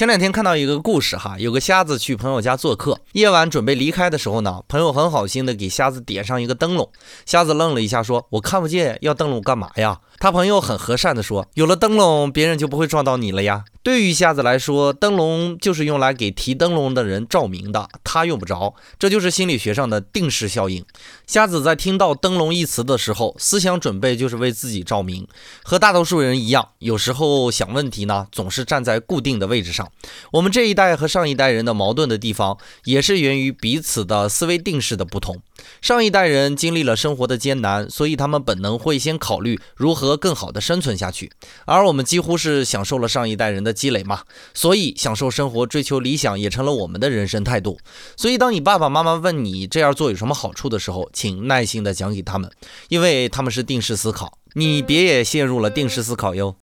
前两天看到一个故事哈，有个瞎子去朋友家做客，夜晚准备离开的时候呢，朋友很好心的给瞎子点上一个灯笼。瞎子愣了一下，说：“我看不见，要灯笼干嘛呀？”他朋友很和善的说：“有了灯笼，别人就不会撞到你了呀。”对于瞎子来说，灯笼就是用来给提灯笼的人照明的，他用不着。这就是心理学上的定时效应。瞎子在听到“灯笼”一词的时候，思想准备就是为自己照明。和大多数人一样，有时候想问题呢，总是站在固定的位置上。我们这一代和上一代人的矛盾的地方，也是源于彼此的思维定式的不同。上一代人经历了生活的艰难，所以他们本能会先考虑如何更好的生存下去。而我们几乎是享受了上一代人的积累嘛，所以享受生活、追求理想也成了我们的人生态度。所以，当你爸爸妈妈问你这样做有什么好处的时候，请耐心的讲给他们，因为他们是定时思考，你别也陷入了定时思考哟。